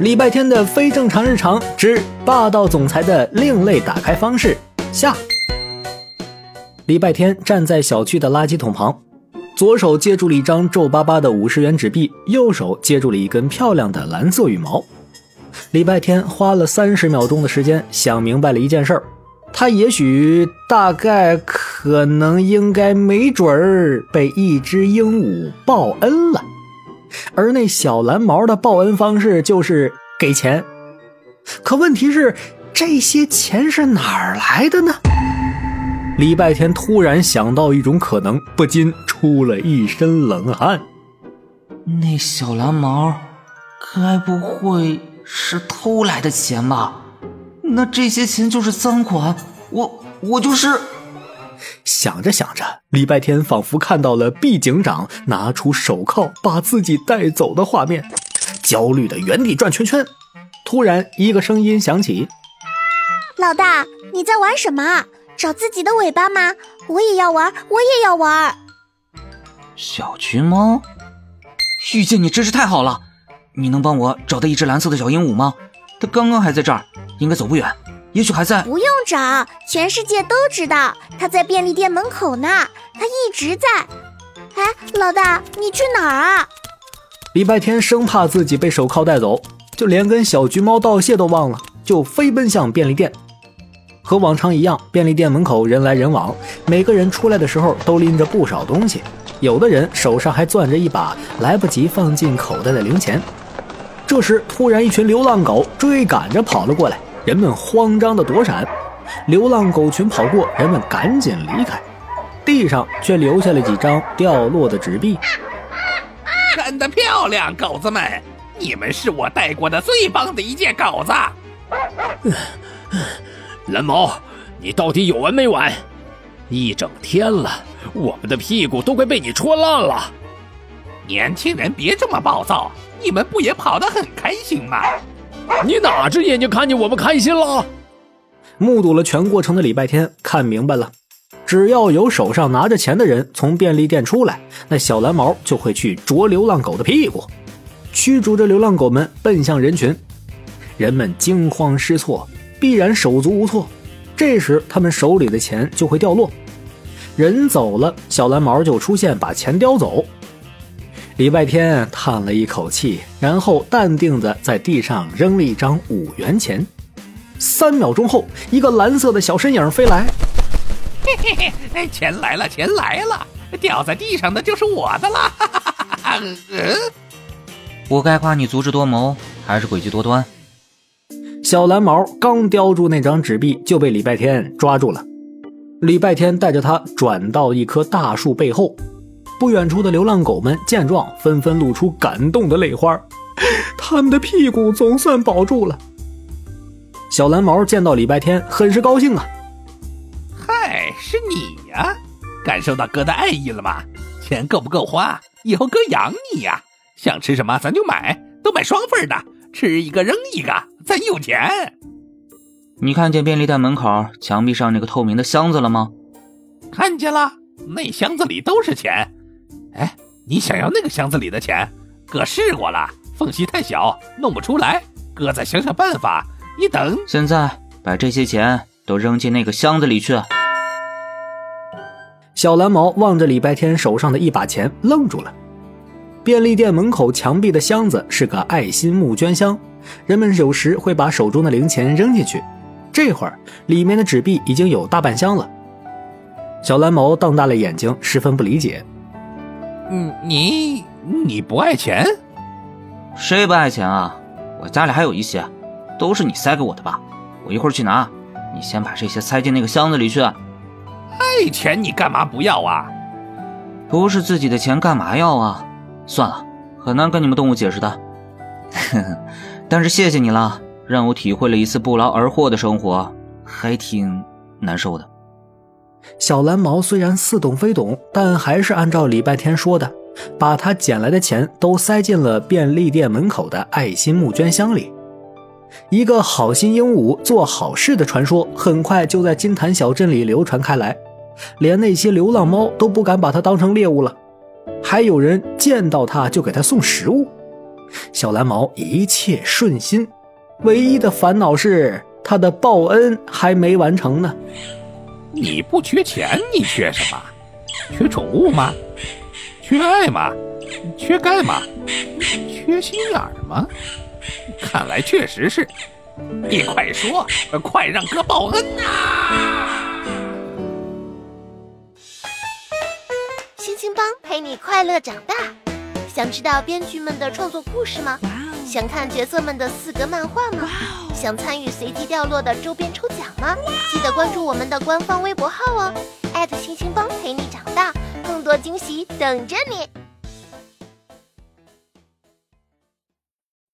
礼拜天的非正常日常之霸道总裁的另类打开方式下。礼拜天站在小区的垃圾桶旁，左手接住了一张皱巴巴的五十元纸币，右手接住了一根漂亮的蓝色羽毛。礼拜天花了三十秒钟的时间想明白了一件事儿，他也许、大概、可能、应该、没准儿被一只鹦鹉报恩了。而那小蓝毛的报恩方式就是给钱，可问题是这些钱是哪儿来的呢？礼拜天突然想到一种可能，不禁出了一身冷汗。那小蓝毛，该不会是偷来的钱吧？那这些钱就是赃款，我我就是。想着想着，礼拜天仿佛看到了毕警长拿出手铐把自己带走的画面，焦虑的原地转圈圈。突然，一个声音响起：“老大，你在玩什么？找自己的尾巴吗？我也要玩，我也要玩。”小橘猫，遇见你真是太好了！你能帮我找到一只蓝色的小鹦鹉吗？它刚刚还在这儿，应该走不远。也许还在，不用找，全世界都知道他在便利店门口呢。他一直在。哎，老大，你去哪儿啊？礼拜天生怕自己被手铐带走，就连跟小橘猫道谢都忘了，就飞奔向便利店。和往常一样，便利店门口人来人往，每个人出来的时候都拎着不少东西，有的人手上还攥着一把来不及放进口袋的零钱。这时，突然一群流浪狗追赶着跑了过来。人们慌张的躲闪，流浪狗群跑过，人们赶紧离开，地上却留下了几张掉落的纸币。干得漂亮，狗子们！你们是我带过的最棒的一届狗子。蓝毛，你到底有完没完？一整天了，我们的屁股都快被你戳烂了。年轻人别这么暴躁，你们不也跑得很开心吗？你哪只眼睛看见我们开心了？目睹了全过程的礼拜天看明白了，只要有手上拿着钱的人从便利店出来，那小蓝毛就会去啄流浪狗的屁股，驱逐着流浪狗们奔向人群。人们惊慌失措，必然手足无措。这时他们手里的钱就会掉落，人走了，小蓝毛就出现把钱叼走。礼拜天叹了一口气，然后淡定的在地上扔了一张五元钱。三秒钟后，一个蓝色的小身影飞来。嘿嘿嘿，钱来了，钱来了！掉在地上的就是我的了。嗯，我该夸你足智多谋，还是诡计多端？小蓝毛刚叼住那张纸币，就被礼拜天抓住了。礼拜天带着他转到一棵大树背后。不远处的流浪狗们见状，纷纷露出感动的泪花，他们的屁股总算保住了。小蓝毛见到礼拜天，很是高兴啊！嗨，是你呀！感受到哥的爱意了吗？钱够不够花？以后哥养你呀！想吃什么咱就买，都买双份的，吃一个扔一个，咱有钱。你看见便利店门口墙壁上那个透明的箱子了吗？看见了，那箱子里都是钱。哎，你想要那个箱子里的钱？哥试过了，缝隙太小，弄不出来。哥再想想办法。你等。现在把这些钱都扔进那个箱子里去。小蓝毛望着礼拜天手上的一把钱，愣住了。便利店门口墙壁的箱子是个爱心募捐箱，人们有时会把手中的零钱扔进去。这会儿，里面的纸币已经有大半箱了。小蓝毛瞪大了眼睛，十分不理解。嗯，你你不爱钱？谁不爱钱啊？我家里还有一些，都是你塞给我的吧？我一会儿去拿。你先把这些塞进那个箱子里去。爱钱你干嘛不要啊？不是自己的钱干嘛要啊？算了，很难跟你们动物解释的。但是谢谢你了，让我体会了一次不劳而获的生活，还挺难受的。小蓝毛虽然似懂非懂，但还是按照礼拜天说的，把他捡来的钱都塞进了便利店门口的爱心募捐箱里。一个好心鹦鹉做好事的传说很快就在金坛小镇里流传开来，连那些流浪猫都不敢把它当成猎物了，还有人见到它就给它送食物。小蓝毛一切顺心，唯一的烦恼是他的报恩还没完成呢。你不缺钱，你缺什么？缺宠物吗？缺爱吗？缺钙吗？缺心眼儿吗？看来确实是。你快说，快让哥报恩呐！星星帮陪你快乐长大。想知道编剧们的创作故事吗？想看角色们的四格漫画吗？想参与随机掉落的周边抽奖吗？记得关注我们的官方微博号哦，星星帮陪你长大，更多惊喜等着你。